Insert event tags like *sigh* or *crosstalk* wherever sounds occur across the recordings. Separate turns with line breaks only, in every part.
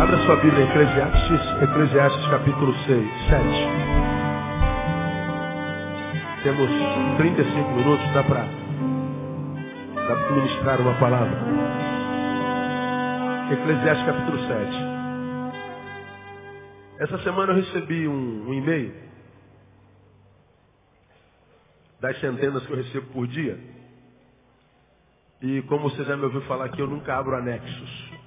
Abra sua Bíblia em Eclesiastes, Eclesiastes capítulo 6, 7. Temos 35 minutos, dá para dá ministrar uma palavra. Eclesiastes capítulo 7. Essa semana eu recebi um, um e-mail das centenas que eu recebo por dia. E como você já me ouviu falar aqui, eu nunca abro anexos.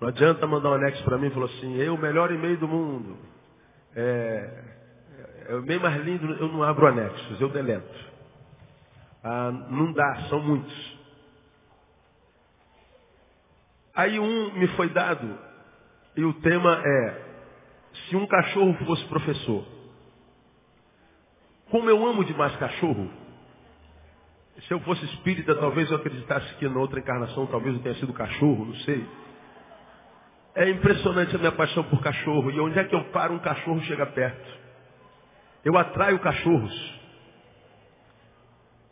Não adianta mandar um anexo para mim e falar assim, eu, o melhor e-mail do mundo. É, é, o e-mail mais lindo, eu não abro anexos, eu deleto. Ah, não dá, são muitos. Aí um me foi dado, e o tema é, se um cachorro fosse professor. Como eu amo demais cachorro, se eu fosse espírita, talvez eu acreditasse que na outra encarnação talvez eu tenha sido cachorro, não sei. É impressionante a minha paixão por cachorro. E onde é que eu paro, um cachorro chega perto. Eu atraio cachorros.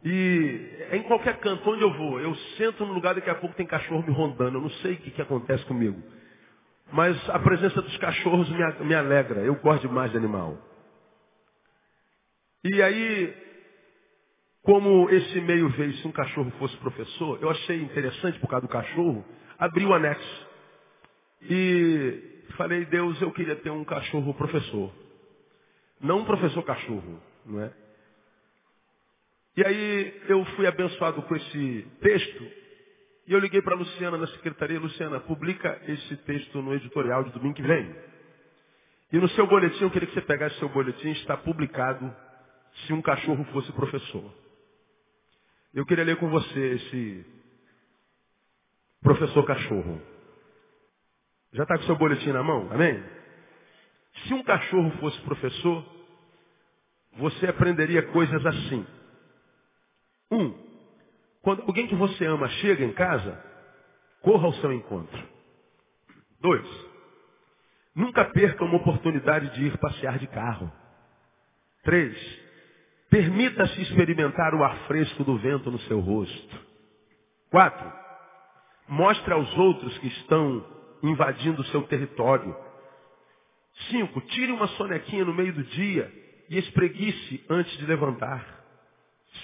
E em qualquer canto onde eu vou, eu sento no lugar, daqui a pouco tem cachorro me rondando. Eu não sei o que, que acontece comigo. Mas a presença dos cachorros me, me alegra. Eu gosto demais de animal. E aí, como esse meio veio se um cachorro fosse professor, eu achei interessante por causa do cachorro, abri o anexo. E falei, Deus, eu queria ter um cachorro professor. Não um professor cachorro, não é? E aí eu fui abençoado com esse texto. E eu liguei para a Luciana na secretaria, Luciana, publica esse texto no editorial de domingo que vem. E no seu boletim, eu queria que você pegasse seu boletim, está publicado se um cachorro fosse professor. Eu queria ler com você esse professor cachorro. Já está com seu boletim na mão? Amém? Se um cachorro fosse professor, você aprenderia coisas assim. Um, quando alguém que você ama chega em casa, corra ao seu encontro. Dois, nunca perca uma oportunidade de ir passear de carro. Três, permita-se experimentar o ar fresco do vento no seu rosto. Quatro, mostre aos outros que estão invadindo o seu território. Cinco, tire uma sonequinha no meio do dia e espreguice antes de levantar.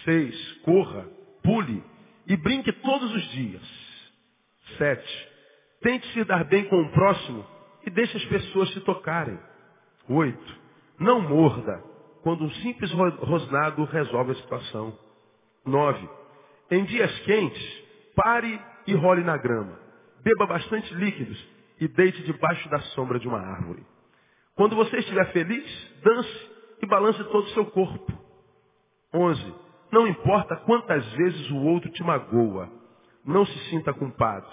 Seis, corra, pule e brinque todos os dias. Sete, tente se dar bem com o próximo e deixe as pessoas se tocarem. Oito, não morda quando um simples rosnado resolve a situação. Nove, em dias quentes, pare e role na grama beba bastante líquidos e deite debaixo da sombra de uma árvore. Quando você estiver feliz, dance e balance todo o seu corpo. 11. Não importa quantas vezes o outro te magoa, não se sinta culpado.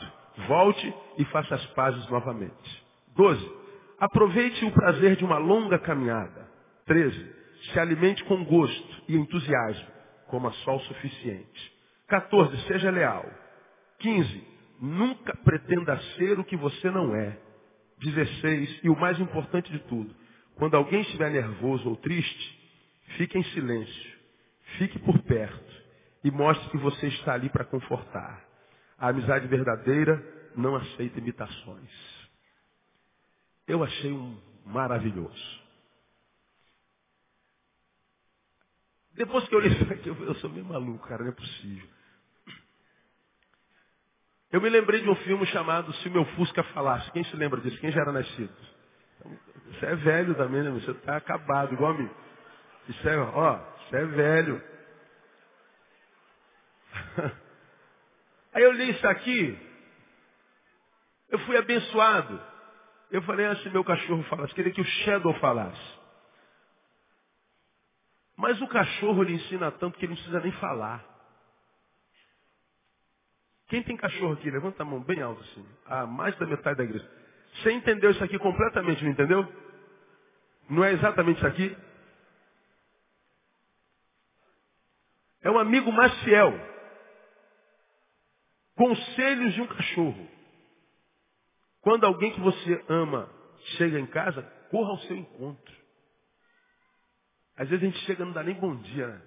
Volte e faça as pazes novamente. 12. Aproveite o prazer de uma longa caminhada. 13. Se alimente com gosto e entusiasmo, coma sol suficiente. 14. Seja leal. 15. Nunca pretenda ser o que você não é. 16. E o mais importante de tudo, quando alguém estiver nervoso ou triste, fique em silêncio. Fique por perto e mostre que você está ali para confortar. A amizade verdadeira não aceita imitações. Eu achei um maravilhoso. Depois que eu li isso aqui, eu sou meio maluco, cara, não é possível. Eu me lembrei de um filme chamado Se o Meu Fusca Falasse. Quem se lembra disso? Quem já era nascido? Você é velho também, né? Você está acabado, igual a mim. Isso é, ó, você é velho. *laughs* Aí eu li isso aqui, eu fui abençoado. Eu falei, ah, se meu cachorro falasse, queria que o Shadow falasse. Mas o cachorro lhe ensina tanto que ele não precisa nem falar. Quem tem cachorro aqui? Levanta a mão bem alto assim. Ah, mais da metade da igreja. Você entendeu isso aqui completamente, não entendeu? Não é exatamente isso aqui? É um amigo mais fiel. Conselhos de um cachorro. Quando alguém que você ama chega em casa, corra ao seu encontro. Às vezes a gente chega e não dá nem bom dia. Né?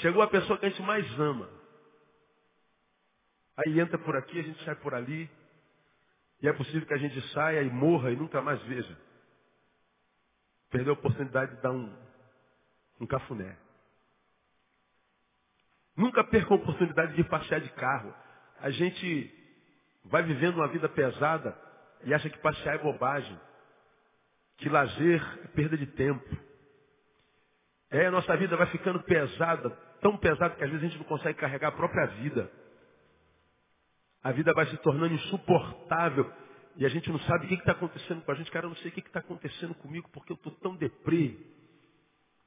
Chegou a pessoa que a gente mais ama. Aí entra por aqui, a gente sai por ali. E é possível que a gente saia e morra e nunca mais veja. Perdeu a oportunidade de dar um, um cafuné. Nunca perca a oportunidade de passear de carro. A gente vai vivendo uma vida pesada e acha que passear é bobagem. Que lazer é perda de tempo. É, a nossa vida vai ficando pesada, tão pesada que às vezes a gente não consegue carregar a própria vida. A vida vai se tornando insuportável e a gente não sabe o que está acontecendo com a gente. Cara, eu não sei o que está acontecendo comigo porque eu estou tão deprê.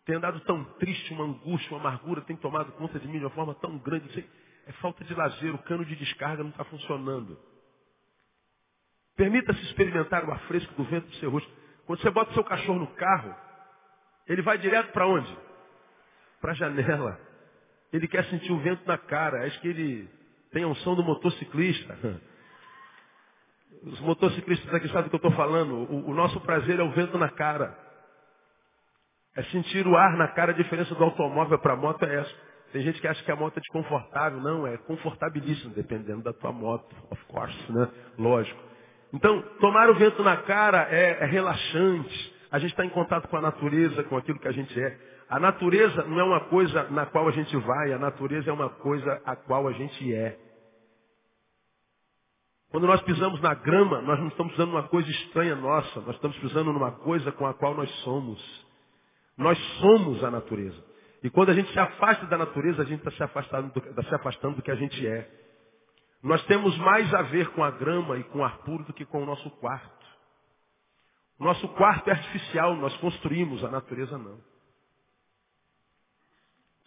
Tenho andado tão triste, uma angústia, uma amargura tem tomado conta de mim de uma forma tão grande. Sei, é falta de lazer, o cano de descarga não está funcionando. Permita-se experimentar o afresco do vento do seu rosto. Quando você bota seu cachorro no carro, ele vai direto para onde? Para a janela. Ele quer sentir o vento na cara. Acho que ele tem a unção do motociclista. Os motociclistas aqui sabem do que eu estou falando. O, o, nosso prazer é o vento na cara. É sentir o ar na cara. A diferença do automóvel para a moto é essa. Tem gente que acha que a moto é desconfortável. Não, é confortabilíssimo, dependendo da tua moto. Of course, né? Lógico. Então, tomar o vento na cara é, é relaxante. A gente está em contato com a natureza, com aquilo que a gente é. A natureza não é uma coisa na qual a gente vai, a natureza é uma coisa a qual a gente é. Quando nós pisamos na grama, nós não estamos pisando numa coisa estranha nossa, nós estamos pisando numa coisa com a qual nós somos. Nós somos a natureza. E quando a gente se afasta da natureza, a gente está se, afastando do, se afastando do que a gente é. Nós temos mais a ver com a grama e com o ar puro do que com o nosso quarto. Nosso quarto é artificial, nós construímos, a natureza não.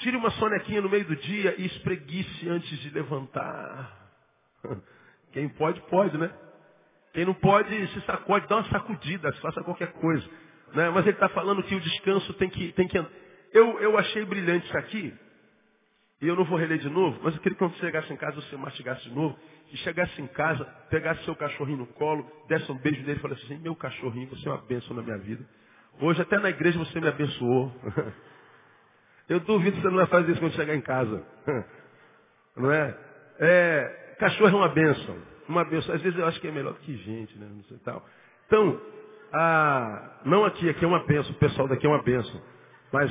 Tire uma sonequinha no meio do dia e espreguice antes de levantar. *laughs* Quem pode, pode, né? Quem não pode, se sacode, dá uma sacudida, faça qualquer coisa. Né? Mas ele está falando que o descanso tem que, tem que eu, eu achei brilhante isso aqui, e eu não vou reler de novo, mas eu queria que quando você chegasse em casa, você mastigasse de novo, e chegasse em casa, pegasse seu cachorrinho no colo, desse um beijo nele e falasse assim, meu cachorrinho, você é uma bênção na minha vida. Hoje até na igreja você me abençoou. *laughs* Eu duvido que você não vai fazer isso quando chegar em casa. *laughs* Não é? é cachorro é uma bênção. Uma bênção. Às vezes eu acho que é melhor que gente, né? Não sei tal. Então, ah, não aqui, aqui é uma bênção, o pessoal daqui é uma bênção. Mas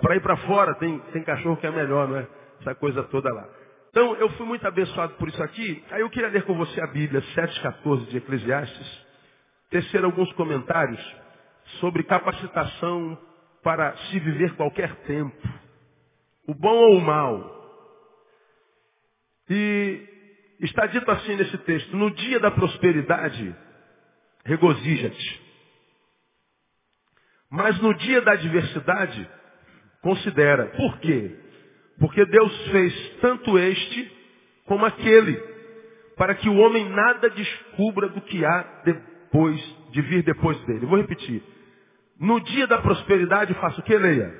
para ir para fora tem, tem cachorro que é melhor, não é? Essa coisa toda lá. Então, eu fui muito abençoado por isso aqui. Aí eu queria ler com você a Bíblia 7,14 de Eclesiastes. Tecer alguns comentários sobre capacitação para se viver qualquer tempo. O bom ou o mal. E está dito assim nesse texto, no dia da prosperidade, regozija-te. Mas no dia da adversidade, considera. Por quê? Porque Deus fez tanto este como aquele, para que o homem nada descubra do que há depois de vir depois dele. Vou repetir. No dia da prosperidade faça o que, Leia?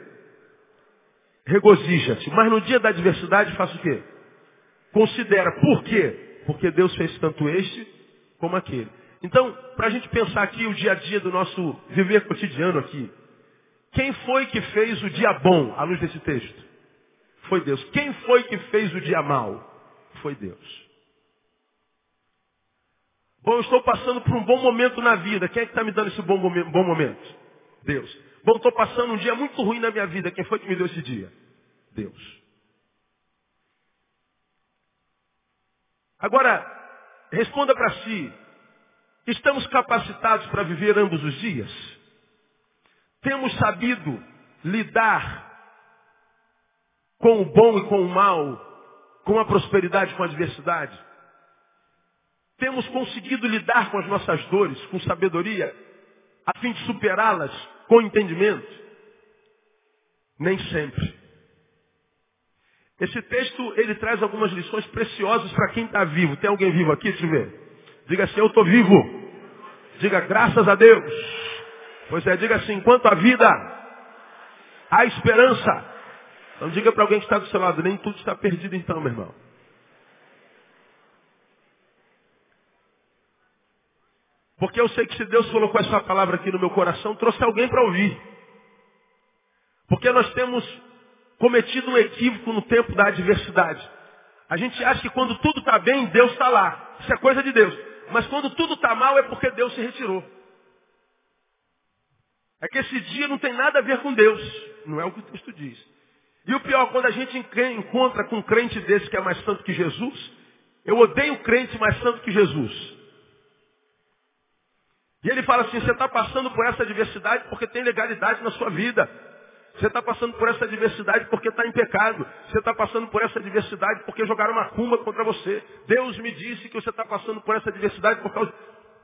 Regozija-te. Mas no dia da adversidade faça o quê? Considera. Por quê? Porque Deus fez tanto este como aquele. Então, para a gente pensar aqui o dia a dia do nosso viver cotidiano aqui. Quem foi que fez o dia bom, à luz desse texto? Foi Deus. Quem foi que fez o dia mal? Foi Deus. Bom, eu estou passando por um bom momento na vida. Quem é que está me dando esse bom, bom momento? Deus. Bom, estou passando um dia muito ruim na minha vida. Quem foi que me deu esse dia? Deus. Agora, responda para si. Estamos capacitados para viver ambos os dias? Temos sabido lidar com o bom e com o mal, com a prosperidade e com a adversidade? Temos conseguido lidar com as nossas dores com sabedoria, a fim de superá-las com entendimento? Nem sempre. Esse texto, ele traz algumas lições preciosas para quem está vivo. Tem alguém vivo aqui? Deixa eu ver. Diga assim, eu estou vivo. Diga, graças a Deus. Pois é, diga assim, enquanto a vida, há esperança. Então diga para alguém que está do seu lado, nem tudo está perdido então, meu irmão. Porque eu sei que se Deus colocou essa palavra aqui no meu coração, trouxe alguém para ouvir. Porque nós temos cometido um equívoco no tempo da adversidade. A gente acha que quando tudo está bem, Deus está lá. Isso é coisa de Deus. Mas quando tudo está mal é porque Deus se retirou. É que esse dia não tem nada a ver com Deus. Não é o que o texto diz. E o pior, quando a gente encontra com um crente desse que é mais santo que Jesus, eu odeio crente mais santo que Jesus. E ele fala assim, você está passando por essa adversidade porque tem legalidade na sua vida. Você está passando por essa adversidade porque está em pecado. Você está passando por essa adversidade porque jogaram uma cumba contra você. Deus me disse que você está passando por essa adversidade por causa.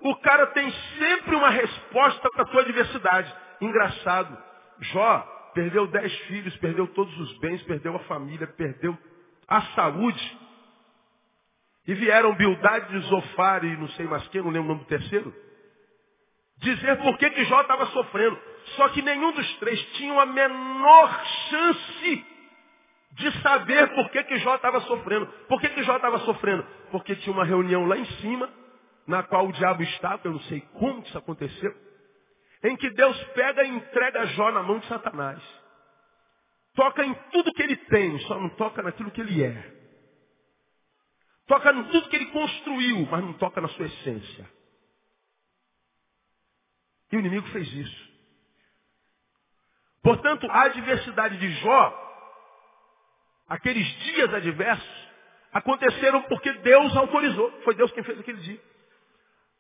O cara tem sempre uma resposta para a tua adversidade. Engraçado. Jó perdeu dez filhos, perdeu todos os bens, perdeu a família, perdeu a saúde. E vieram Bildade de Zofar e não sei mais quem, não lembro o nome do terceiro. Dizer por que, que Jó estava sofrendo. Só que nenhum dos três tinha a menor chance de saber por que, que Jó estava sofrendo. Por que, que Jó estava sofrendo? Porque tinha uma reunião lá em cima, na qual o diabo estava, eu não sei como isso aconteceu, em que Deus pega e entrega Jó na mão de Satanás. Toca em tudo que ele tem, só não toca naquilo que ele é. Toca em tudo que ele construiu, mas não toca na sua essência. E o inimigo fez isso. Portanto, a adversidade de Jó, aqueles dias adversos, aconteceram porque Deus autorizou. Foi Deus quem fez aquele dia.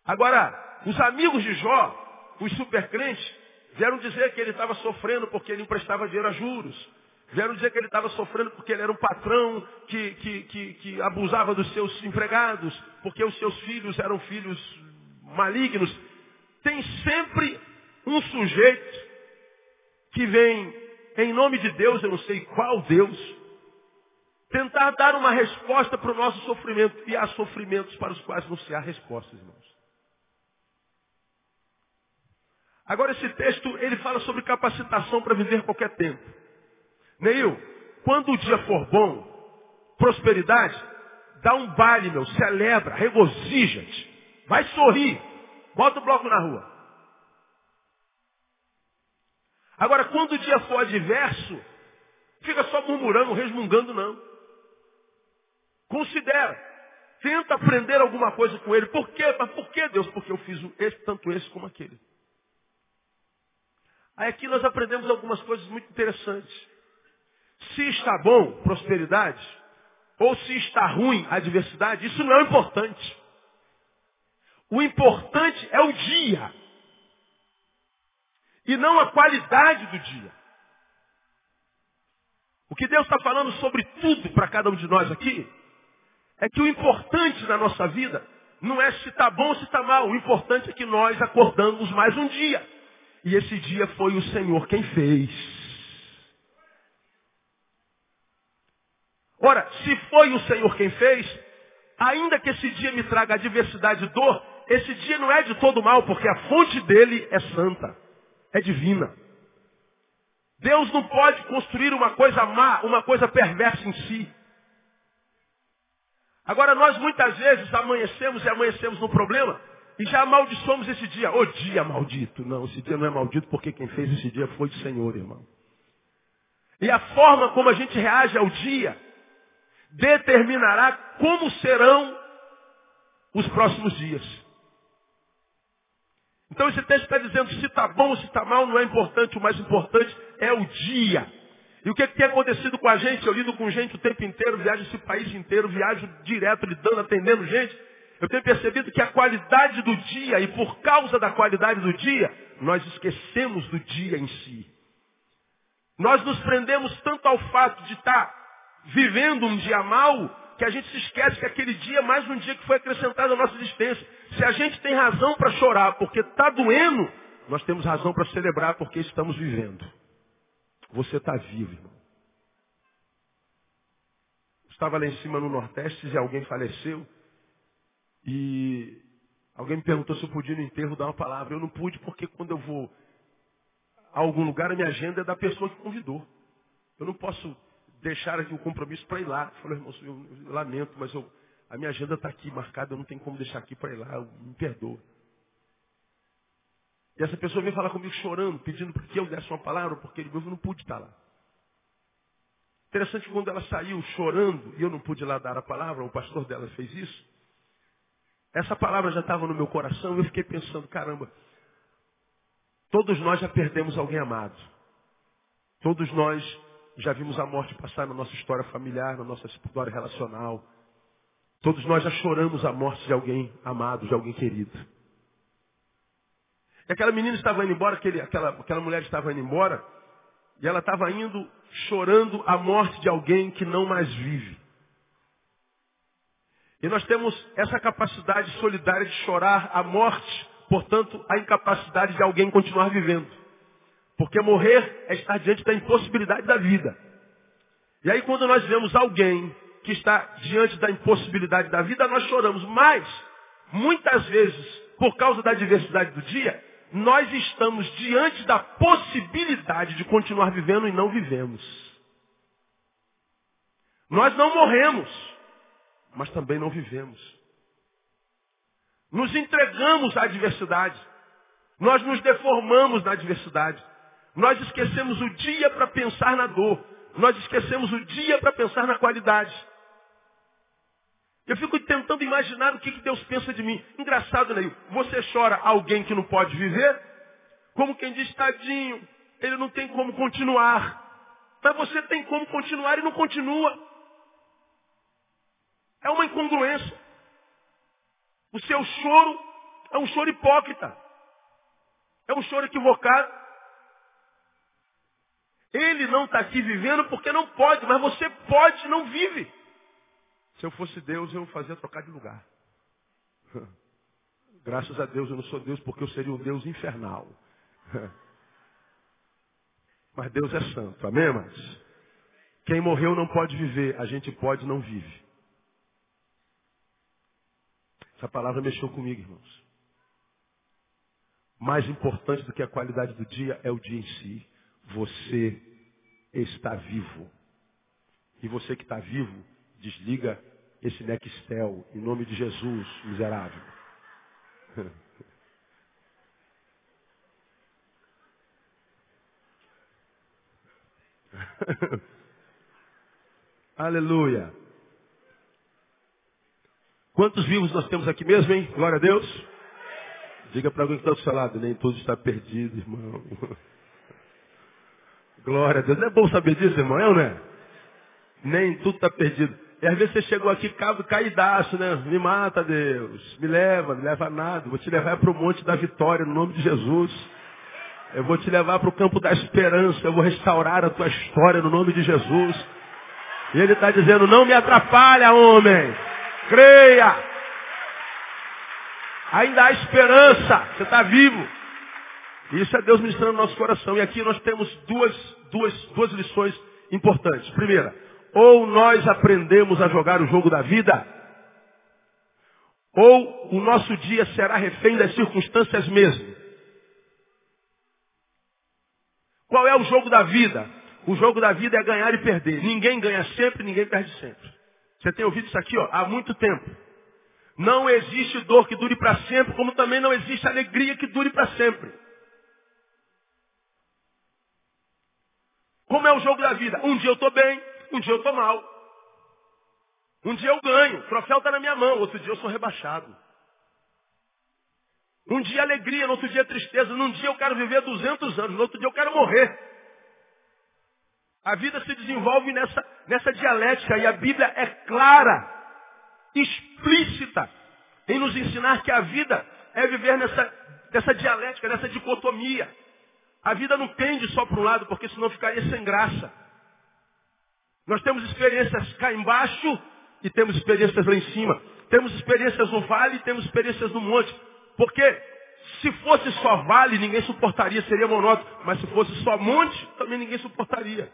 Agora, os amigos de Jó, os supercrentes, vieram dizer que ele estava sofrendo porque ele emprestava dinheiro a juros. Vieram dizer que ele estava sofrendo porque ele era um patrão que, que, que, que abusava dos seus empregados, porque os seus filhos eram filhos malignos. Tem sempre um sujeito que vem em nome de Deus, eu não sei qual Deus, tentar dar uma resposta para o nosso sofrimento. E há sofrimentos para os quais não se há respostas, irmãos. Agora esse texto, ele fala sobre capacitação para viver qualquer tempo. Neil, quando o dia for bom, prosperidade, dá um baile, meu, celebra, regozija-te, vai sorrir, bota o bloco na rua. Agora, quando o dia for adverso, fica só murmurando, resmungando, não. Considera. Tenta aprender alguma coisa com ele. Por quê? Mas por que, Deus? Porque eu fiz esse, tanto esse como aquele. Aí aqui nós aprendemos algumas coisas muito interessantes. Se está bom, prosperidade, ou se está ruim, adversidade, isso não é importante. O importante é o dia e não a qualidade do dia. O que Deus está falando sobre tudo para cada um de nós aqui é que o importante na nossa vida não é se está bom ou se está mal. O importante é que nós acordamos mais um dia. E esse dia foi o Senhor quem fez. Ora, se foi o Senhor quem fez, ainda que esse dia me traga adversidade e dor, esse dia não é de todo mal, porque a fonte dele é santa é divina. Deus não pode construir uma coisa má, uma coisa perversa em si. Agora nós muitas vezes amanhecemos e amanhecemos no problema e já amaldiçoamos esse dia. O dia maldito. Não, esse dia não é maldito porque quem fez esse dia foi o Senhor, irmão. E a forma como a gente reage ao dia determinará como serão os próximos dias. Então esse texto está dizendo se está bom ou se está mal não é importante, o mais importante é o dia. E o que, que, tem acontecido com a gente? Eu lido com gente o tempo inteiro, viajo esse país inteiro, viajo direto, lidando, atendendo gente. Eu tenho percebido que a qualidade do dia, e por causa da qualidade do dia, nós esquecemos do dia em si. Nós nos prendemos tanto ao fato de estar vivendo um dia mal, que a gente se esquece que aquele dia é mais um dia que foi acrescentado à nossa existência. Se a gente tem razão para chorar porque está doendo, nós temos razão para celebrar porque estamos vivendo. Você está vivo, irmão. Estava lá em cima no Nordeste e alguém faleceu. E alguém me perguntou se eu podia no enterro dar uma palavra. Eu não pude porque quando eu vou a algum lugar, a minha agenda é da pessoa que convidou. Eu não posso deixar aqui o compromisso para ir lá. Falou, irmão, eu, eu lamento, mas eu, a minha agenda está aqui marcada, eu não tenho como deixar aqui para ir lá, me perdoa. E essa pessoa veio falar comigo chorando, pedindo para que eu desse uma palavra, porque ele eu não pude estar lá. Interessante que quando ela saiu chorando, e eu não pude lá dar a palavra, o pastor dela fez isso. Essa palavra já estava no meu coração e eu fiquei pensando, caramba, todos nós já perdemos alguém amado. Todos nós já vimos a morte passar na nossa história familiar, na nossa história relacional. Todos nós já choramos a morte de alguém amado, de alguém querido. E aquela menina estava indo embora, aquele, aquela, aquela mulher estava indo embora, e ela estava indo chorando a morte de alguém que não mais vive. E nós temos essa capacidade solidária de chorar a morte, portanto, a incapacidade de alguém continuar vivendo. Porque morrer é estar diante da impossibilidade da vida. E aí quando nós vemos alguém que está diante da impossibilidade da vida, nós choramos. Mas, muitas vezes, por causa da diversidade do dia, nós estamos diante da possibilidade de continuar vivendo e não vivemos. Nós não morremos, mas também não vivemos. Nos entregamos à adversidade. Nós nos deformamos na adversidade. Nós esquecemos o dia para pensar na dor. Nós esquecemos o dia para pensar na qualidade. Eu fico tentando imaginar o que, que Deus pensa de mim. Engraçado, Neil. Você chora alguém que não pode viver? Como quem diz, tadinho, ele não tem como continuar. Mas você tem como continuar e não continua. É uma incongruência. O seu choro é um choro hipócrita. É um choro equivocado. Ele não está aqui vivendo porque não pode, mas você pode não vive. Se eu fosse Deus, eu fazia trocar de lugar. *laughs* Graças a Deus eu não sou Deus porque eu seria um Deus infernal. *laughs* Mas Deus é santo, amém, mas Quem morreu não pode viver, a gente pode não vive. Essa palavra mexeu comigo, irmãos. Mais importante do que a qualidade do dia é o dia em si. Você está vivo. E você que está vivo, desliga esse Nextel, em nome de Jesus, miserável. *laughs* Aleluia. Quantos vivos nós temos aqui mesmo, hein? Glória a Deus. Diga para alguém que está do seu lado, nem tudo está perdido, irmão. *laughs* Glória a Deus. Não é bom saber disso, irmão, não é? Nem tudo está perdido. E às vezes você chegou aqui caidaço, né? Me mata, Deus. Me leva, me leva a nada. Vou te levar para o monte da vitória, no nome de Jesus. Eu vou te levar para o campo da esperança. Eu vou restaurar a tua história no nome de Jesus. E ele está dizendo, não me atrapalha, homem. Creia. Ainda há esperança. Você está vivo. Isso é Deus ministrando no nosso coração. E aqui nós temos duas, duas, duas lições importantes. Primeira, ou nós aprendemos a jogar o jogo da vida, ou o nosso dia será refém das circunstâncias mesmo. Qual é o jogo da vida? O jogo da vida é ganhar e perder. Ninguém ganha sempre, ninguém perde sempre. Você tem ouvido isso aqui ó, há muito tempo. Não existe dor que dure para sempre, como também não existe alegria que dure para sempre. Como é o jogo da vida? Um dia eu estou bem, um dia eu estou mal. Um dia eu ganho, o troféu está na minha mão, outro dia eu sou rebaixado. Um dia alegria, no outro dia tristeza. Num dia eu quero viver 200 anos, no outro dia eu quero morrer. A vida se desenvolve nessa, nessa dialética e a Bíblia é clara, explícita, em nos ensinar que a vida é viver nessa, nessa dialética, nessa dicotomia. A vida não tende só para um lado, porque senão ficaria sem graça. Nós temos experiências cá embaixo e temos experiências lá em cima. Temos experiências no vale e temos experiências no monte. Porque se fosse só vale, ninguém suportaria, seria monótono. Mas se fosse só monte, também ninguém suportaria.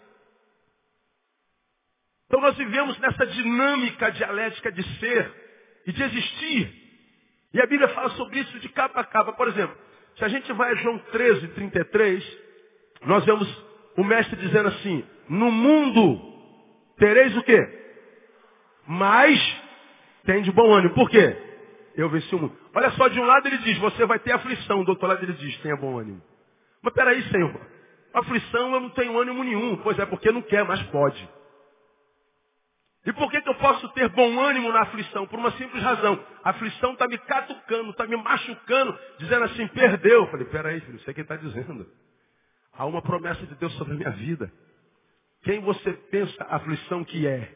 Então nós vivemos nessa dinâmica dialética de ser e de existir. E a Bíblia fala sobre isso de capa a capa. Por exemplo, se a gente vai a João 13, 33, nós vemos o mestre dizendo assim, no mundo Tereis o quê? Mas tem de bom ânimo. Por quê? Eu venci o mundo. Olha só, de um lado ele diz, você vai ter aflição. Do outro lado ele diz, tenha bom ânimo. Mas peraí, Senhor. Aflição eu não tenho ânimo nenhum. Pois é, porque não quer, mas pode. E por que, que eu posso ter bom ânimo na aflição? Por uma simples razão. A aflição está me catucando, está me machucando, dizendo assim, perdeu. Eu falei, peraí, filho, isso é quem está dizendo. Há uma promessa de Deus sobre a minha vida. Quem você pensa aflição que é?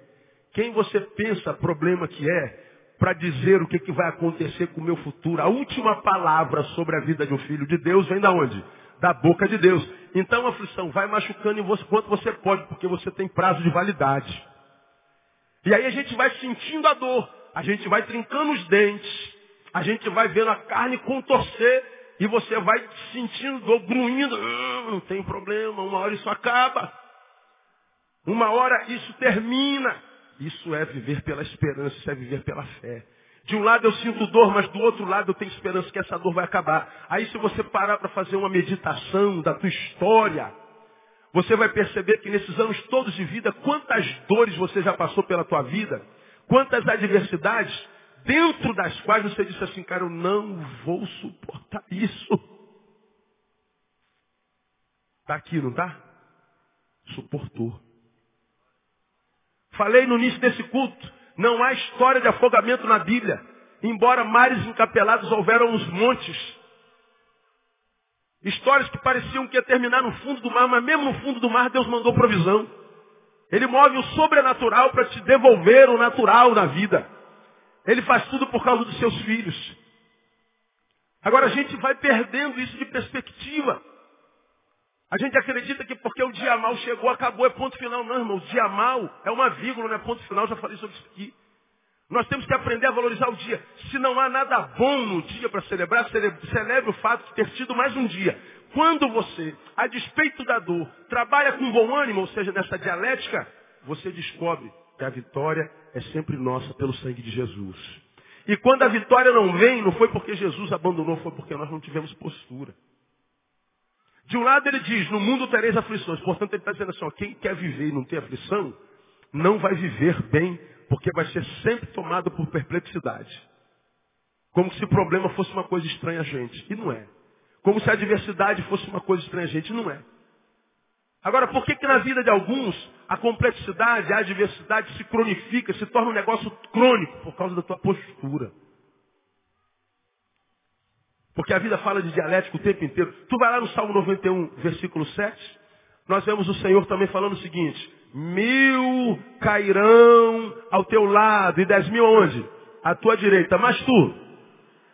Quem você pensa problema que é? Para dizer o que, que vai acontecer com o meu futuro. A última palavra sobre a vida de um filho de Deus vem da onde? Da boca de Deus. Então a aflição vai machucando em você quanto você pode, porque você tem prazo de validade. E aí a gente vai sentindo a dor, a gente vai trincando os dentes, a gente vai vendo a carne contorcer e você vai sentindo dor, gruindo. Hum, não tem problema, uma hora isso acaba. Uma hora isso termina. Isso é viver pela esperança, isso é viver pela fé. De um lado eu sinto dor, mas do outro lado eu tenho esperança que essa dor vai acabar. Aí se você parar para fazer uma meditação da tua história, você vai perceber que nesses anos todos de vida, quantas dores você já passou pela tua vida, quantas adversidades, dentro das quais você disse assim, cara, eu não vou suportar isso. Está aqui, não está? Suportou. Falei no início desse culto, não há história de afogamento na Bíblia. Embora mares encapelados houveram uns montes, Histórias que pareciam que ia terminar no fundo do mar, mas mesmo no fundo do mar Deus mandou provisão. Ele move o sobrenatural para te devolver o natural na vida. Ele faz tudo por causa dos seus filhos. Agora a gente vai perdendo isso de perspectiva. A gente acredita que porque o dia mal chegou, acabou, é ponto final. Não, irmão, o dia mal é uma vírgula, não é ponto final, já falei sobre isso aqui. Nós temos que aprender a valorizar o dia. Se não há nada bom no dia para celebrar, celebre o fato de ter tido mais um dia. Quando você, a despeito da dor, trabalha com bom ânimo, ou seja, nessa dialética, você descobre que a vitória é sempre nossa pelo sangue de Jesus. E quando a vitória não vem, não foi porque Jesus abandonou, foi porque nós não tivemos postura. De um lado ele diz, no mundo tereis aflições. Portanto, ele está dizendo assim, ó, quem quer viver e não ter aflição, não vai viver bem porque vai ser sempre tomado por perplexidade. Como se o problema fosse uma coisa estranha a gente. E não é. Como se a adversidade fosse uma coisa estranha a gente. E não é. Agora, por que, que na vida de alguns a complexidade, a adversidade se cronifica, se torna um negócio crônico? Por causa da tua postura. Porque a vida fala de dialético o tempo inteiro. Tu vai lá no Salmo 91, versículo 7. Nós vemos o Senhor também falando o seguinte: Mil cairão ao teu lado e dez mil onde? À tua direita. Mas tu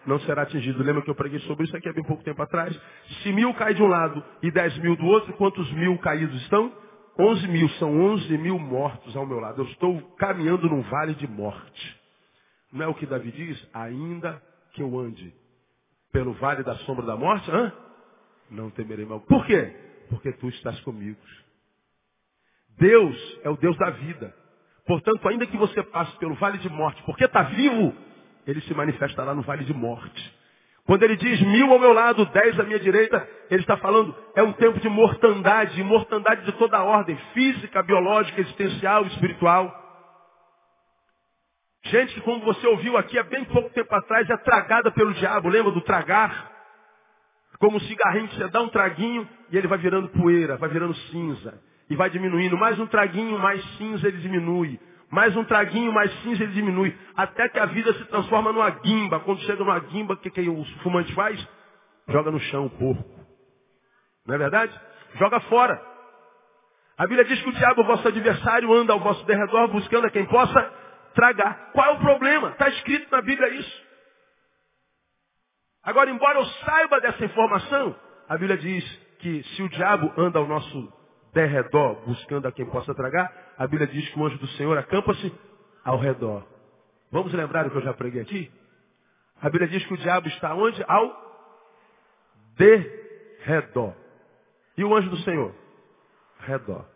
não será atingido. Lembra que eu preguei sobre isso aqui há bem pouco tempo atrás? Se mil cai de um lado e dez mil do outro, quantos mil caídos estão? Onze mil. São onze mil mortos ao meu lado. Eu estou caminhando num vale de morte. Não é o que Davi diz? Ainda que eu ande pelo vale da sombra da morte, hã? não temerei mal. Por quê? Porque tu estás comigo. Deus é o Deus da vida. Portanto, ainda que você passe pelo vale de morte, porque está vivo, ele se manifesta lá no vale de morte. Quando ele diz mil ao meu lado, dez à minha direita, ele está falando, é um tempo de mortandade, mortandade de toda a ordem, física, biológica, existencial, espiritual. Gente que, como você ouviu aqui há bem pouco tempo atrás, é tragada pelo diabo. Lembra do tragar? Como um cigarrinho que você dá um traguinho e ele vai virando poeira, vai virando cinza e vai diminuindo. Mais um traguinho, mais cinza ele diminui. Mais um traguinho, mais cinza ele diminui. Até que a vida se transforma numa guimba. Quando chega numa guimba, o que, que o fumante faz? Joga no chão o porco. Não é verdade? Joga fora. A Bíblia diz que o diabo, o vosso adversário, anda ao vosso derredor buscando a quem possa tragar. Qual é o problema? Está escrito na Bíblia isso. Agora, embora eu saiba dessa informação, a Bíblia diz que se o diabo anda ao nosso derredor, buscando a quem possa tragar, a Bíblia diz que o anjo do Senhor acampa-se ao redor. Vamos lembrar o que eu já preguei aqui? A Bíblia diz que o diabo está onde? Ao derredor. E o anjo do Senhor? Redor.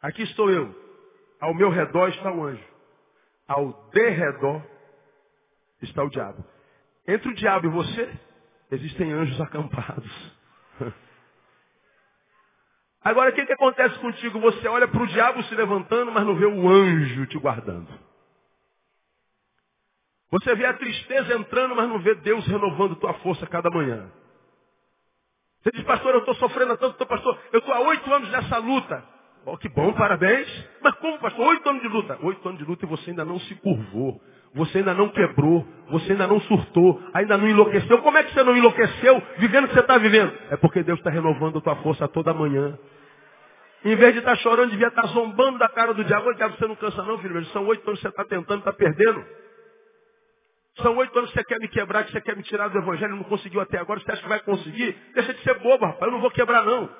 Aqui estou eu. Ao meu redor está o anjo. Ao derredor está o diabo. Entre o diabo e você, existem anjos acampados. *laughs* Agora, o que, que acontece contigo? Você olha para o diabo se levantando, mas não vê o anjo te guardando. Você vê a tristeza entrando, mas não vê Deus renovando tua força cada manhã. Você diz, pastor, eu estou sofrendo tanto, pastor, eu estou há oito anos nessa luta. Oh, que bom, parabéns. Mas como, pastor? Oito anos de luta. Oito anos de luta e você ainda não se curvou. Você ainda não quebrou. Você ainda não surtou. Ainda não enlouqueceu. Como é que você não enlouqueceu vivendo o que você está vivendo? É porque Deus está renovando a tua força toda manhã. Em vez de estar tá chorando, devia estar tá zombando da cara do diabo. O diabo, você não cansa não, filho. São oito anos que você está tentando, está perdendo. São oito anos que você quer me quebrar, que você quer me tirar do evangelho, não conseguiu até agora. Você acha que vai conseguir? Deixa de ser bobo, rapaz. Eu não vou quebrar, não.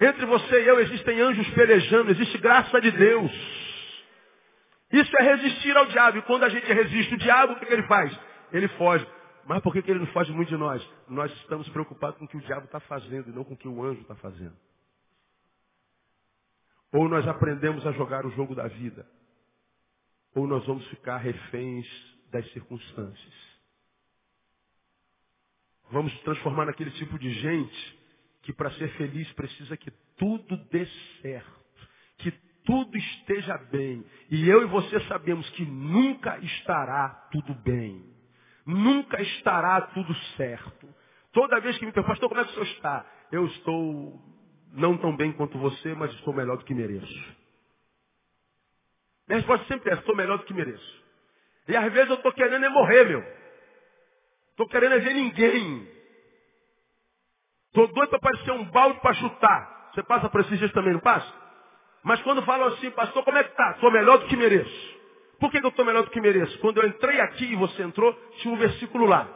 Entre você e eu existem anjos pelejando, existe graça de Deus. Isso é resistir ao diabo. E quando a gente resiste o diabo, o que, que ele faz? Ele foge. Mas por que, que ele não foge muito de nós? Nós estamos preocupados com o que o diabo está fazendo e não com o que o anjo está fazendo. Ou nós aprendemos a jogar o jogo da vida, ou nós vamos ficar reféns das circunstâncias. Vamos transformar naquele tipo de gente que para ser feliz precisa que tudo dê certo, que tudo esteja bem. E eu e você sabemos que nunca estará tudo bem. Nunca estará tudo certo. Toda vez que me perguntam, pastor, como é que o senhor está? Eu estou não tão bem quanto você, mas estou melhor do que mereço. Minha resposta sempre é, estou melhor do que mereço. E às vezes eu estou querendo é morrer, meu. Estou querendo é ver ninguém. Estou doido para parecer um balde para chutar. Você passa por esses dias também, não passa? Mas quando falam assim, pastor, como é que está? Estou melhor do que mereço. Por que, que eu estou melhor do que mereço? Quando eu entrei aqui e você entrou, tinha um versículo lá.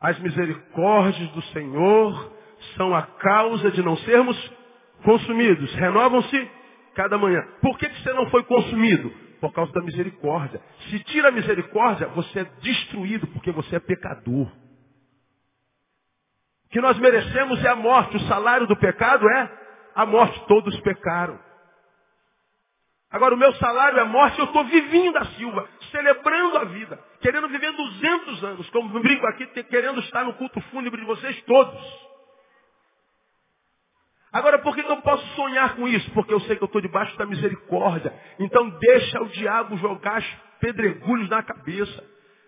As misericórdias do Senhor são a causa de não sermos consumidos. Renovam-se cada manhã. Por que, você não foi consumido? Por causa da misericórdia. Se tira a misericórdia, você é destruído porque você é pecador. O que nós merecemos é a morte. O salário do pecado é a morte. Todos pecaram. Agora, o meu salário é morte, eu estou vivinho da Silva, celebrando a vida, querendo viver 200 anos, como brinco aqui, querendo estar no culto fúnebre de vocês todos. Agora, por que, eu posso sonhar com isso? Porque eu sei que eu estou debaixo da misericórdia. Então deixa o diabo jogar os pedregulhos na cabeça.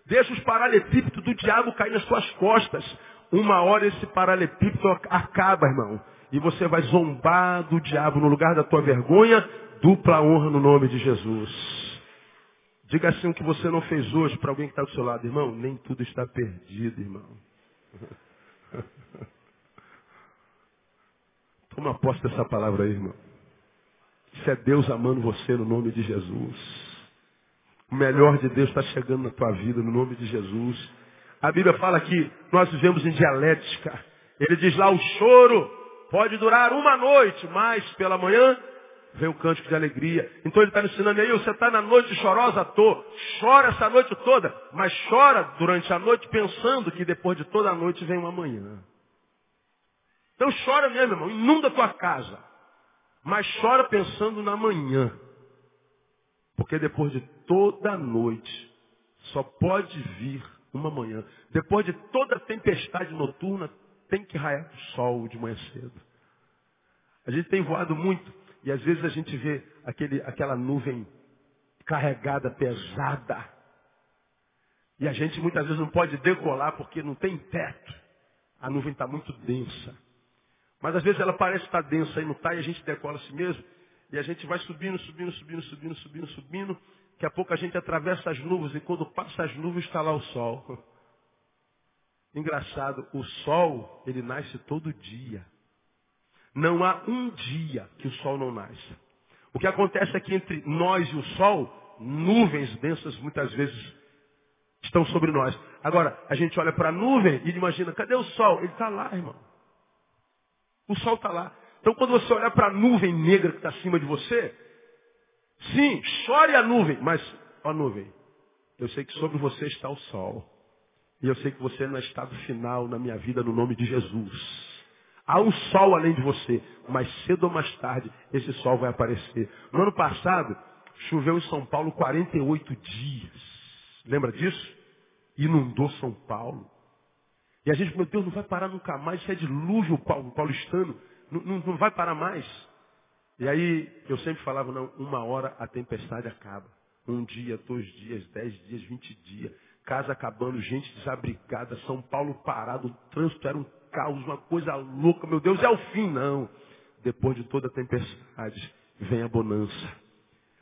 Deixa os paralelepípedos do diabo cair nas suas costas. Uma hora esse paralelepípedo acaba, irmão. E você vai zombar do diabo no lugar da tua vergonha, dupla honra no nome de Jesus. Diga assim o que você não fez hoje para alguém que está do seu lado, irmão. Nem tudo está perdido, irmão. *laughs* Posse dessa palavra aí, irmão. Isso é Deus amando você no nome de Jesus. O melhor de Deus está chegando na tua vida no nome de Jesus. A Bíblia fala que nós vivemos em dialética. Ele diz lá, o choro pode durar uma noite, mas pela manhã vem o cântico de alegria. Então ele está ensinando aí, você está na noite chorosa, tô. Chora essa noite toda, mas chora durante a noite pensando que depois de toda a noite vem uma manhã. Então chora mesmo, irmão, inunda a tua casa. Mas chora pensando na manhã. Porque depois de toda a noite, só pode vir uma manhã. Depois de toda tempestade noturna, tem que raiar o sol de manhã cedo. A gente tem voado muito e às vezes a gente vê aquele, aquela nuvem carregada, pesada. E a gente muitas vezes não pode decolar porque não tem teto. A nuvem está muito densa. Mas às vezes ela parece estar densa e não está, e a gente decola a si mesmo. E a gente vai subindo, subindo, subindo, subindo, subindo, subindo. Daqui a pouco a gente atravessa as nuvens e quando passa as nuvens está lá o sol. *laughs* Engraçado, o sol, ele nasce todo dia. Não há um dia que o sol não nasce. O que acontece é que entre nós e o sol, nuvens densas muitas vezes estão sobre nós. Agora, a gente olha para a nuvem e imagina, cadê o sol? Ele está lá, irmão. O sol está lá. Então quando você olhar para a nuvem negra que está acima de você, sim, chore a nuvem, mas, ó nuvem, eu sei que sobre você está o sol. E eu sei que você é no estado final na minha vida no nome de Jesus. Há um sol além de você, mas cedo ou mais tarde esse sol vai aparecer. No ano passado, choveu em São Paulo 48 dias. Lembra disso? Inundou São Paulo. E a gente, meu Deus, não vai parar nunca mais, isso é dilúvio paulistano, não, não, não vai parar mais. E aí eu sempre falava, não, uma hora a tempestade acaba. Um dia, dois dias, dez dias, vinte dias. Casa acabando, gente desabrigada, São Paulo parado, o trânsito era um caos, uma coisa louca. Meu Deus, é o fim, não. Depois de toda a tempestade, vem a bonança.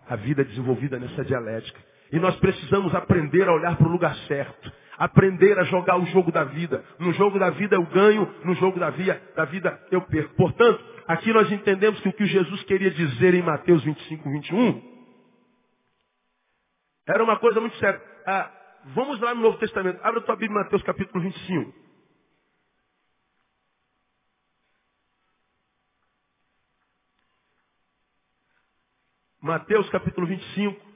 A vida é desenvolvida nessa dialética. E nós precisamos aprender a olhar para o lugar certo. Aprender a jogar o jogo da vida. No jogo da vida eu ganho, no jogo da, via, da vida eu perco. Portanto, aqui nós entendemos que o que Jesus queria dizer em Mateus 25, 21 era uma coisa muito séria. Ah, vamos lá no Novo Testamento. Abra a tua Bíblia, Mateus capítulo 25. Mateus capítulo 25.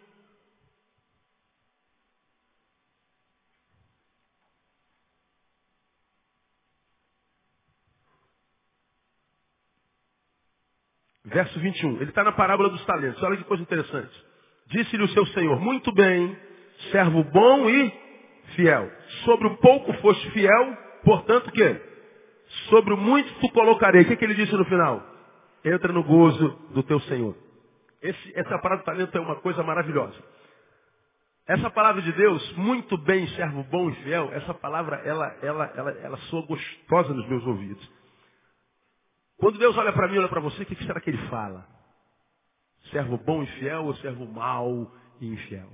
Verso 21. Ele está na parábola dos talentos. Olha que coisa interessante. Disse-lhe o seu senhor, muito bem, servo bom e fiel. Sobre o pouco foste fiel, portanto que? Sobre o muito tu colocarei. O que, que ele disse no final? Entra no gozo do teu Senhor. Esse, essa palavra do talento é uma coisa maravilhosa. Essa palavra de Deus, muito bem, servo bom e fiel, essa palavra, ela, ela, ela, ela soa gostosa nos meus ouvidos. Quando Deus olha para mim, olha para você, o que será que ele fala? Servo bom e fiel ou servo mau e infiel?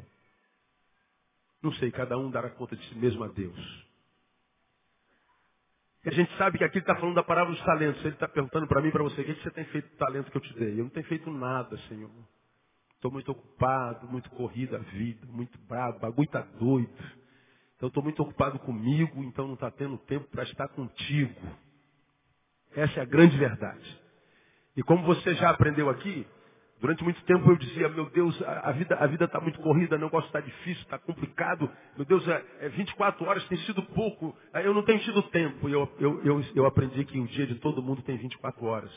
Não sei, cada um dará conta de si mesmo a Deus. E a gente sabe que aqui ele está falando da parábola dos talentos. Ele está perguntando para mim e para você, o que você tem feito do talento que eu te dei? Eu não tenho feito nada, Senhor. Estou muito ocupado, muito corrido a vida, muito bravo, o bagulho está doido. Então estou muito ocupado comigo, então não está tendo tempo para estar contigo. Essa é a grande verdade. E como você já aprendeu aqui, Durante muito tempo eu dizia, meu Deus, a, vida a vida está muito corrida, o negócio está difícil, está complicado. Meu Deus, é, é 24 horas tem sido pouco, eu não tenho tido tempo. E eu, eu, eu, eu aprendi que o dia de todo mundo tem 24 horas.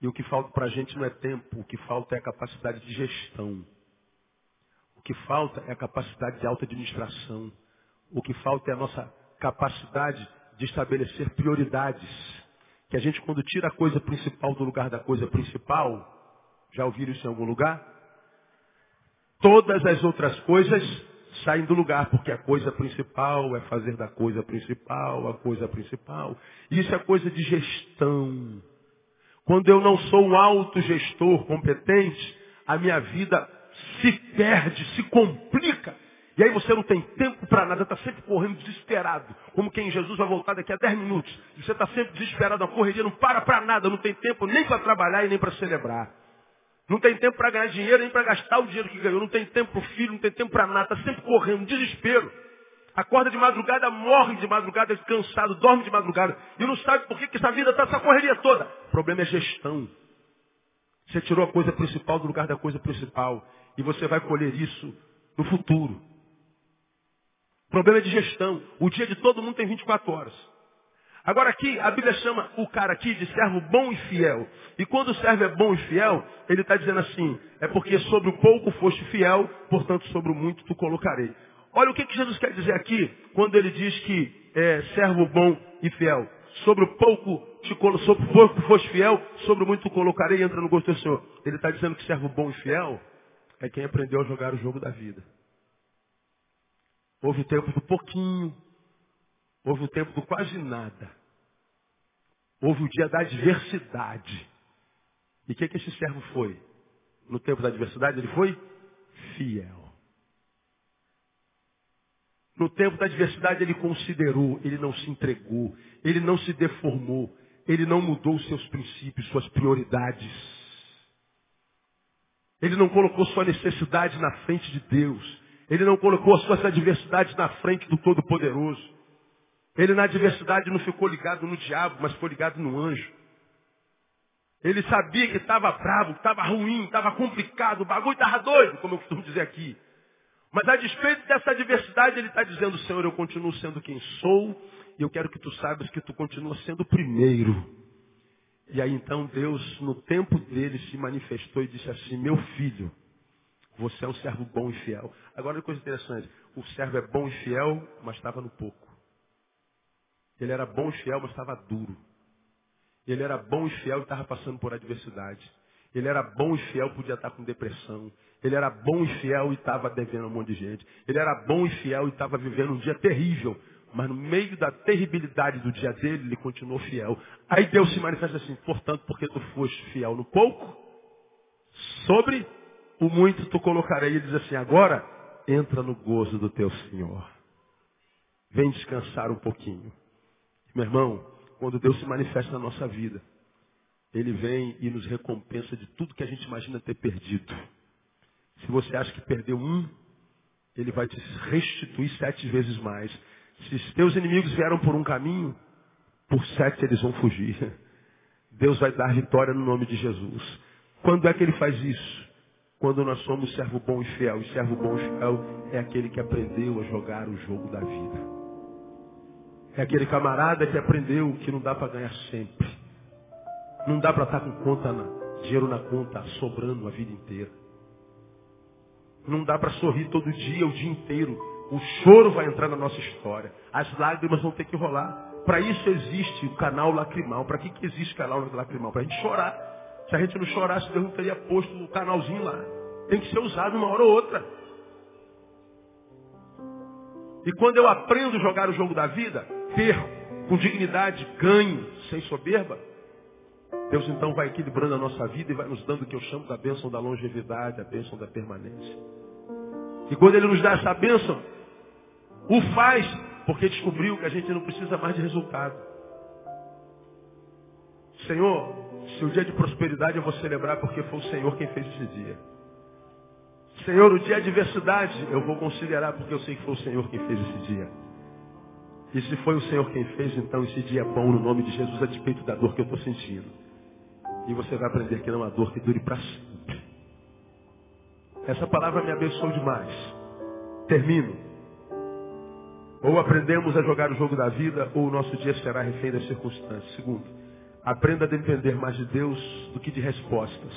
E o que falta para a gente não é tempo, o que falta é a capacidade de gestão. O que falta é a capacidade de auto-administração. O que falta é a nossa capacidade de estabelecer prioridades. Que a gente, quando tira a coisa principal do lugar da coisa principal, já ouviram isso em algum lugar? Todas as outras coisas saem do lugar, porque a coisa principal é fazer da coisa principal a coisa principal. Isso é coisa de gestão. Quando eu não sou um autogestor competente, a minha vida se perde, se complica. E aí você não tem tempo para nada, está sempre correndo desesperado. Como quem Jesus vai voltar daqui a 10 minutos. E você está sempre desesperado, a correria não para para nada, não tem tempo nem para trabalhar e nem para celebrar. Não tem tempo para ganhar dinheiro, nem para gastar o dinheiro que ganhou. Não tem tempo para o filho, não tem tempo para nada. Está sempre correndo, desespero. Acorda de madrugada, morre de madrugada, cansado, dorme de madrugada. E não sabe por que, que essa vida está essa correria toda. O problema é gestão. Você tirou a coisa principal do lugar da coisa principal. E você vai colher isso no futuro. Problema de gestão. O dia de todo mundo tem 24 horas. Agora aqui, a Bíblia chama o cara aqui de servo bom e fiel. E quando o servo é bom e fiel, ele está dizendo assim, é porque sobre o pouco foste fiel, portanto sobre o muito tu colocarei. Olha o que, que Jesus quer dizer aqui, quando ele diz que é servo bom e fiel. Sobre o pouco, te, sobre o pouco foste fiel, sobre o muito tu colocarei e entra no gosto do Senhor. Ele está dizendo que servo bom e fiel é quem aprendeu a jogar o jogo da vida. Houve o tempo do pouquinho, Houve o tempo do quase nada. Houve o dia da adversidade. E o que, que esse servo foi? No tempo da adversidade ele foi fiel. No tempo da adversidade ele considerou, ele não se entregou, ele não se deformou, ele não mudou seus princípios, suas prioridades. Ele não colocou sua necessidade na frente de Deus. Ele não colocou as suas adversidades na frente do Todo-Poderoso. Ele na adversidade não ficou ligado no diabo, mas ficou ligado no anjo. Ele sabia que estava bravo, que estava ruim, estava complicado, o bagulho estava doido, como eu costumo dizer aqui. Mas a despeito dessa adversidade, ele está dizendo, Senhor, eu continuo sendo quem sou, e eu quero que tu saibas que tu continua sendo o primeiro. E aí então Deus, no tempo dele, se manifestou e disse assim, meu filho, você é um servo bom e fiel. Agora, uma coisa interessante, o servo é bom e fiel, mas estava no pouco. Ele era bom e fiel, mas estava duro. Ele era bom e fiel e estava passando por adversidade. Ele era bom e fiel, podia estar com depressão. Ele era bom e fiel e estava devendo um monte de gente. Ele era bom e fiel e estava vivendo um dia terrível. Mas no meio da terribilidade do dia dele, ele continuou fiel. Aí Deus se manifesta assim, portanto, porque tu foste fiel no pouco, Sobre o muito tu colocarei. Ele diz assim, agora entra no gozo do teu Senhor. Vem descansar um pouquinho. Meu irmão, quando Deus se manifesta na nossa vida, Ele vem e nos recompensa de tudo que a gente imagina ter perdido. Se você acha que perdeu um, Ele vai te restituir sete vezes mais. Se os teus inimigos vieram por um caminho, por sete eles vão fugir. *laughs* Deus vai dar vitória no nome de Jesus. Quando é que Ele faz isso? Quando nós somos servo bom e fiel. E servo bom e fiel é aquele que aprendeu a jogar o jogo da vida. É aquele camarada que aprendeu que não dá para ganhar sempre. Não dá para estar tá com conta na, dinheiro na conta sobrando a vida inteira. Não dá para sorrir todo dia, o dia inteiro. O choro vai entrar na nossa história. As lágrimas vão ter que rolar. Para isso existe o canal lacrimal. Para que, que existe o canal lacrimal? Para a gente chorar. Se a gente não chorasse, Deus não teria posto o canalzinho lá. Tem que ser usado uma hora ou outra. E quando eu aprendo a jogar o jogo da vida, ter com dignidade, ganho, sem soberba, Deus então vai equilibrando a nossa vida e vai nos dando o que eu chamo da bênção da longevidade, a bênção da permanência. E quando Ele nos dá essa bênção, o faz porque descobriu que a gente não precisa mais de resultado. Senhor, se o dia de prosperidade eu vou celebrar porque foi o Senhor quem fez esse dia. Senhor, o dia de adversidade eu vou considerar porque eu sei que foi o Senhor quem fez esse dia. E se foi o Senhor quem fez, então esse dia é bom no nome de Jesus a despeito da dor que eu estou sentindo. E você vai aprender que não há dor que dure para sempre. Essa palavra me abençoou demais. Termino. Ou aprendemos a jogar o jogo da vida, ou o nosso dia será refém das circunstâncias. Segundo, aprenda a depender mais de Deus do que de respostas.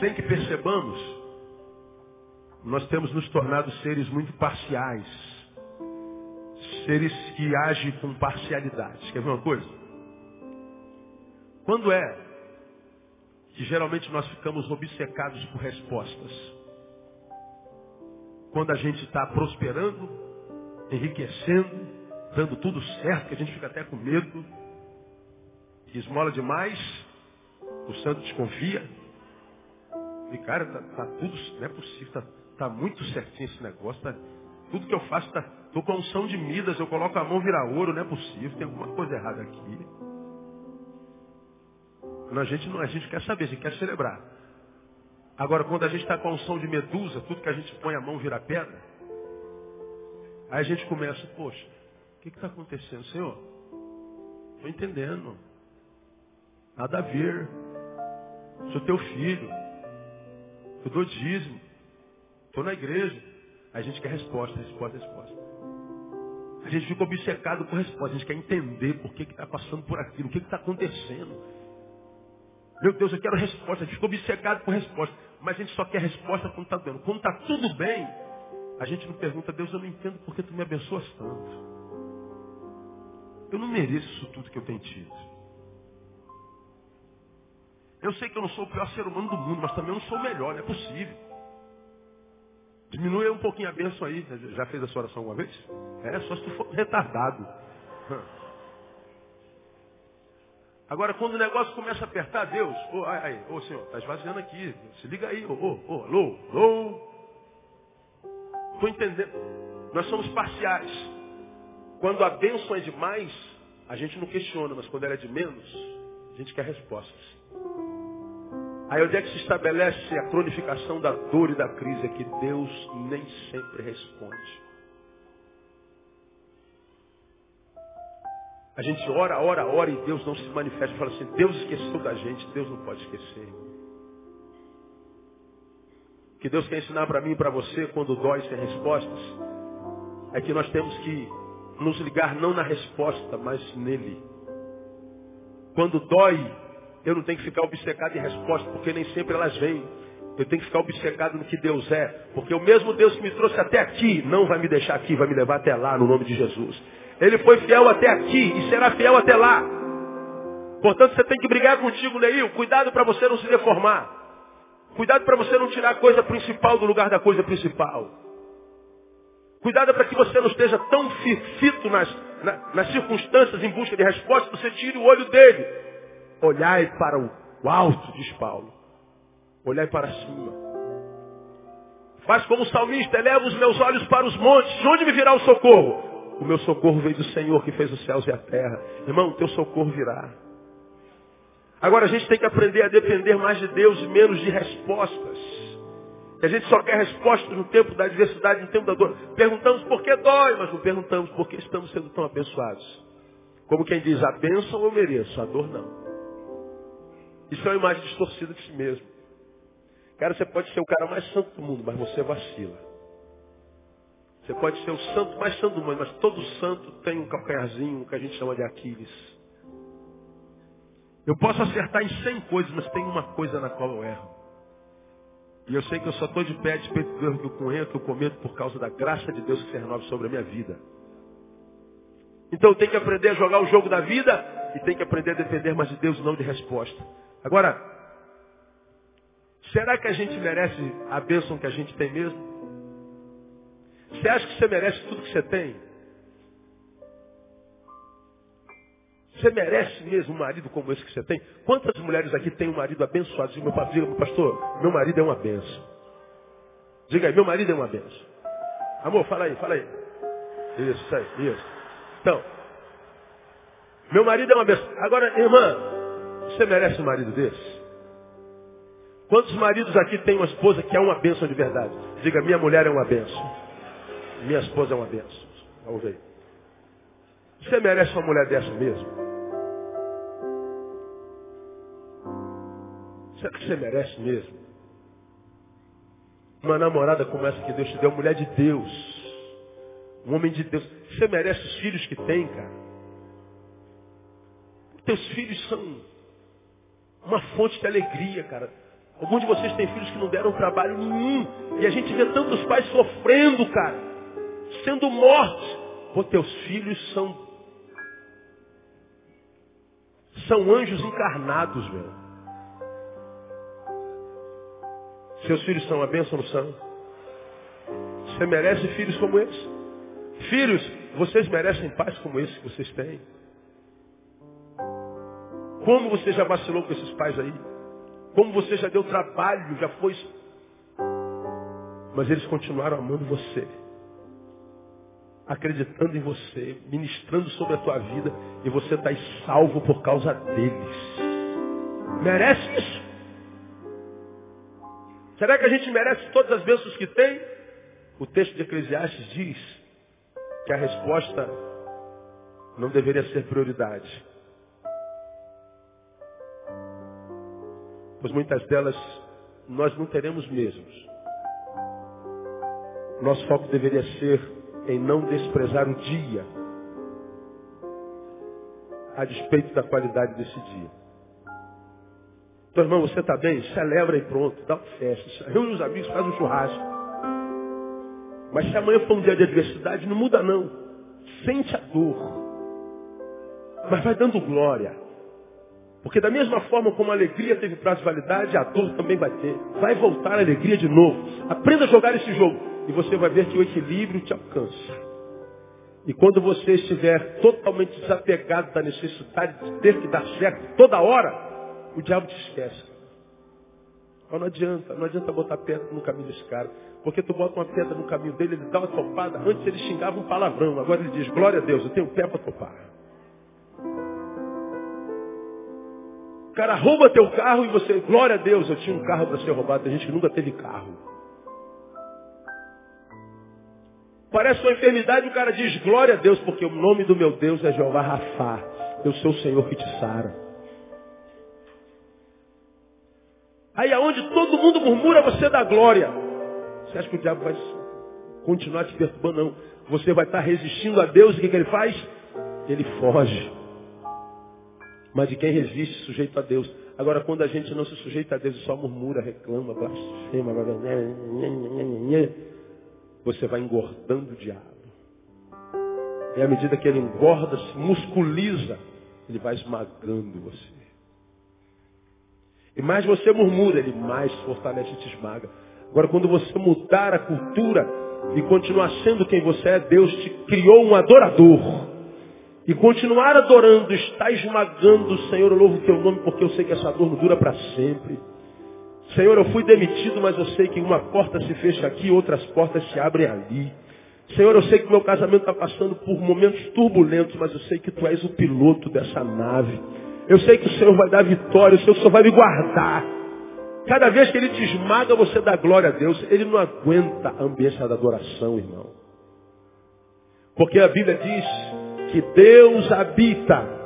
Sem que percebamos, nós temos nos tornado seres muito parciais. Seres que agem com parcialidade. Quer ver uma coisa? Quando é que geralmente nós ficamos obcecados por respostas? Quando a gente está prosperando, enriquecendo, dando tudo certo, que a gente fica até com medo, esmola demais, o santo desconfia. E cara, tá, tá tudo, não é possível, tá, Está muito certinho esse negócio. Tá, tudo que eu faço, está. Estou com a unção de Midas, eu coloco a mão virar ouro, não é possível, tem alguma coisa errada aqui. A gente, não, a gente quer saber, a gente quer celebrar. Agora, quando a gente está com a unção de Medusa, tudo que a gente põe a mão vira pedra, aí a gente começa, poxa, o que está acontecendo, Senhor? Estou entendendo. Nada a ver. Sou teu filho. Eu dou dízimo. Estou na igreja. A gente quer resposta, resposta, resposta. A gente fica obcecado com resposta. A gente quer entender por que está passando por aquilo, o que está acontecendo. Meu Deus, eu quero resposta. A gente fica obcecado com resposta. Mas a gente só quer resposta quando está dando. Quando está tudo bem, a gente não pergunta, Deus, eu não entendo por que tu me abençoas tanto. Eu não mereço isso tudo que eu tenho tido. Eu sei que eu não sou o pior ser humano do mundo, mas também eu não sou o melhor, não é possível. Diminui um pouquinho a bênção aí. Já fez a sua oração alguma vez? É, só se tu for retardado. Agora, quando o negócio começa a apertar, Deus, ô, oh, oh, Senhor, está esvaziando aqui. Se liga aí, ô, ô, ô, alô, alô. Estou entendendo. Nós somos parciais. Quando a bênção é demais, a gente não questiona, mas quando ela é de menos, a gente quer respostas. Aí onde é que se estabelece a cronificação da dor e da crise? É que Deus nem sempre responde. A gente ora, ora, ora e Deus não se manifesta. Fala assim, Deus esqueceu da gente, Deus não pode esquecer. O que Deus quer ensinar para mim e para você quando dói sem respostas é que nós temos que nos ligar não na resposta, mas nele. Quando dói, eu não tenho que ficar obcecado em resposta, porque nem sempre elas vêm. Eu tenho que ficar obcecado no que Deus é. Porque o mesmo Deus que me trouxe até aqui, não vai me deixar aqui, vai me levar até lá, no nome de Jesus. Ele foi fiel até aqui e será fiel até lá. Portanto, você tem que brigar contigo, Neil. Cuidado para você não se deformar. Cuidado para você não tirar a coisa principal do lugar da coisa principal. Cuidado para que você não esteja tão fito nas, na, nas circunstâncias em busca de resposta, você tire o olho dele. Olhai para o alto, diz Paulo. Olhai para cima. Faz como o salmista, eleva os meus olhos para os montes. De onde me virá o socorro? O meu socorro veio do Senhor que fez os céus e a terra. Irmão, o teu socorro virá. Agora a gente tem que aprender a depender mais de Deus e menos de respostas. E a gente só quer respostas no tempo da adversidade, no tempo da dor. Perguntamos por que dói, mas não perguntamos por que estamos sendo tão abençoados. Como quem diz, a bênção eu mereço, a dor não. Isso é uma imagem distorcida de si mesmo. Cara, você pode ser o cara mais santo do mundo, mas você vacila. Você pode ser o santo mais santo do mundo, mas todo santo tem um calcanharzinho que a gente chama de Aquiles. Eu posso acertar em 100 coisas, mas tem uma coisa na qual eu erro. E eu sei que eu só estou de pé a despeito do erro que eu conheço, que eu cometo por causa da graça de Deus que se renova sobre a minha vida. Então eu tenho que aprender a jogar o jogo da vida e tenho que aprender a depender mais de Deus e não de resposta. Agora, será que a gente merece a bênção que a gente tem mesmo? Você acha que você merece tudo que você tem? Você merece mesmo um marido como esse que você tem? Quantas mulheres aqui têm um marido abençoado? Diga, meu pastor, meu marido é uma benção. Diga aí, meu marido é uma benção. Amor, fala aí, fala aí. Isso, isso aí, isso. Então, meu marido é uma benção. Agora, irmã, você merece um marido desse? Quantos maridos aqui têm uma esposa que é uma benção de verdade? Diga, minha mulher é uma benção. Minha esposa é uma benção. Ver. Você merece uma mulher dessa mesmo? Será que você merece mesmo? Uma namorada como essa que Deus te deu, mulher de Deus. Um homem de Deus. Você merece os filhos que tem, cara. Teus filhos são uma fonte de alegria, cara. Alguns de vocês têm filhos que não deram trabalho nenhum. E a gente vê tantos pais sofrendo, cara. Sendo mortos. Pô, teus filhos são. São anjos encarnados, meu. Seus filhos são uma bênção, não são? Você merece filhos como esse? Filhos, vocês merecem pais como esse que vocês têm. Como você já vacilou com esses pais aí? Como você já deu trabalho, já foi. Mas eles continuaram amando você. Acreditando em você, ministrando sobre a tua vida, e você está salvo por causa deles. Merece isso? Será que a gente merece todas as bênçãos que tem? O texto de Eclesiastes diz que a resposta não deveria ser prioridade. Pois muitas delas nós não teremos mesmos. Nosso foco deveria ser em não desprezar o dia, a despeito da qualidade desse dia. Então, irmão, você está bem? Celebra e pronto, dá uma festa. Reúne os amigos, faz um churrasco. Mas se amanhã for um dia de adversidade, não muda não. Sente a dor. Mas vai dando glória. Porque da mesma forma como a alegria teve prazo de validade, a dor também vai ter. Vai voltar a alegria de novo. Aprenda a jogar esse jogo. E você vai ver que o equilíbrio te alcança. E quando você estiver totalmente desapegado da necessidade de ter que dar certo toda hora, o diabo te esquece. Mas não adianta, não adianta botar pedra no caminho desse cara. Porque tu bota uma pedra no caminho dele, ele dá uma topada. Antes ele xingava um palavrão, agora ele diz, glória a Deus, eu tenho pé para topar. O cara rouba teu carro e você, glória a Deus, eu tinha um carro para ser roubado. Tem gente que nunca teve carro. Parece uma enfermidade, o cara diz, glória a Deus, porque o nome do meu Deus é Jeová Rafá. Eu sou o Senhor que te sara. Aí aonde todo mundo murmura, você dá glória. Você acha que o diabo vai continuar te perturbando? Não. Você vai estar resistindo a Deus e o que, que ele faz? Ele foge. Mas de quem resiste, sujeito a Deus. Agora, quando a gente não se sujeita a Deus e só murmura, reclama, blasfema, você vai engordando o diabo. E à medida que ele engorda, se musculiza, ele vai esmagando você. E mais você murmura, ele mais fortalece e te esmaga. Agora, quando você mudar a cultura e continuar sendo quem você é, Deus te criou um adorador. e continuar adorando, está esmagando, Senhor, eu louvo o teu nome porque eu sei que essa dor não dura para sempre. Senhor, eu fui demitido, mas eu sei que uma porta se fecha aqui, outras portas se abrem ali. Senhor, eu sei que meu casamento está passando por momentos turbulentos, mas eu sei que Tu és o piloto dessa nave. Eu sei que o Senhor vai dar vitória, o Senhor vai me guardar. Cada vez que Ele te esmaga, você dá glória a Deus. Ele não aguenta a ambiência da adoração, irmão. Porque a Bíblia diz que Deus habita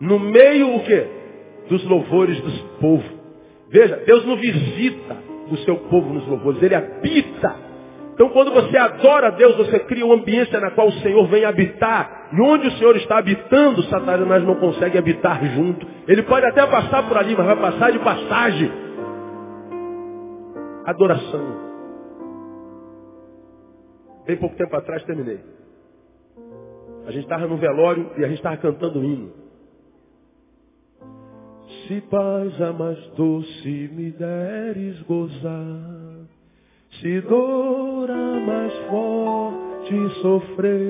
no meio o quê? Dos louvores dos povos. Veja, Deus não visita o seu povo nos louvores, Ele habita. Então quando você adora a Deus, você cria uma ambiência na qual o Senhor vem habitar. E onde o Senhor está habitando, Satanás não consegue habitar junto. Ele pode até passar por ali, mas vai passar de passagem. Adoração. Bem pouco tempo atrás terminei. A gente estava no velório e a gente estava cantando um hino. Se paz a mais doce me deres gozar, se dor a mais forte sofrer,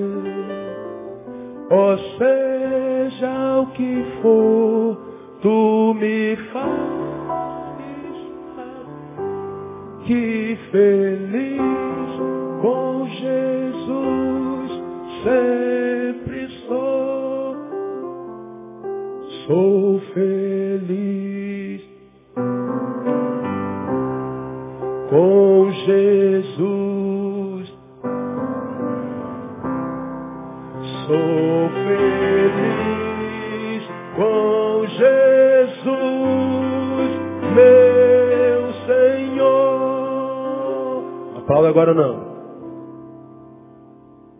ó seja o que for, tu me fazes que feliz com Jesus sempre sou feliz. com Jesus. Sou feliz com Jesus, meu Senhor. Aplauda agora não.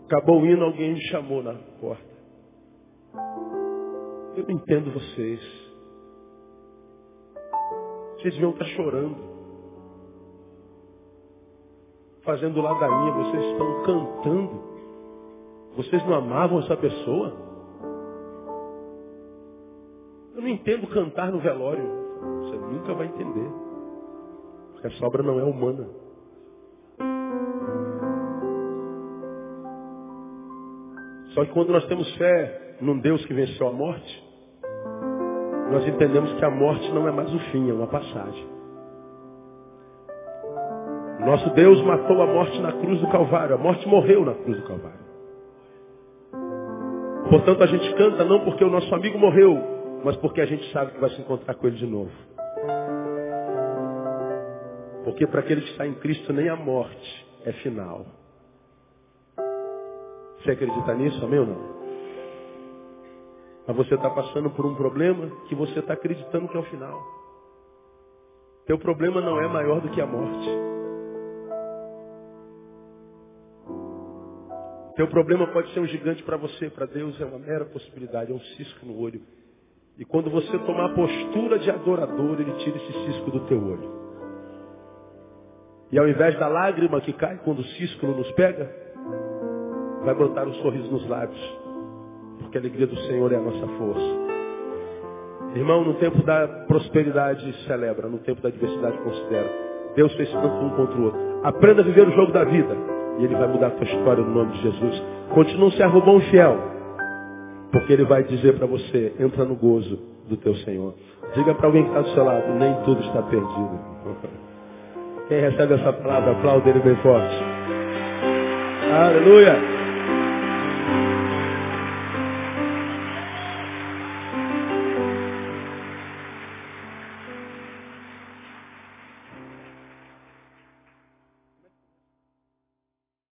Acabou o hino, alguém me chamou na porta. Eu não entendo vocês. Vocês deviam estar chorando fazendo ladainha, vocês estão cantando. Vocês não amavam essa pessoa? Eu não entendo cantar no velório. Você nunca vai entender. Porque a sobra não é humana. Só que quando nós temos fé num Deus que venceu a morte, nós entendemos que a morte não é mais o fim, é uma passagem. Nosso Deus matou a morte na cruz do Calvário. A morte morreu na cruz do Calvário. Portanto, a gente canta não porque o nosso amigo morreu, mas porque a gente sabe que vai se encontrar com ele de novo. Porque para aquele que está em Cristo, nem a morte é final. Você acredita nisso, amém ou não? Mas você está passando por um problema que você está acreditando que é o final. Teu problema não é maior do que a morte. Teu problema pode ser um gigante para você, para Deus é uma mera possibilidade, é um cisco no olho. E quando você tomar a postura de adorador, ele tira esse cisco do teu olho. E ao invés da lágrima que cai quando o cisco nos pega, vai brotar um sorriso nos lábios. Porque a alegria do Senhor é a nossa força. Irmão, no tempo da prosperidade celebra, no tempo da adversidade considera. Deus fez tanto um contra o outro. Aprenda a viver o jogo da vida. E Ele vai mudar a tua história no nome de Jesus. Continua um servo bom e fiel. Porque Ele vai dizer para você, entra no gozo do teu Senhor. Diga para alguém que está do seu lado, nem tudo está perdido. Quem recebe essa palavra, aplaude Ele bem forte. Aleluia.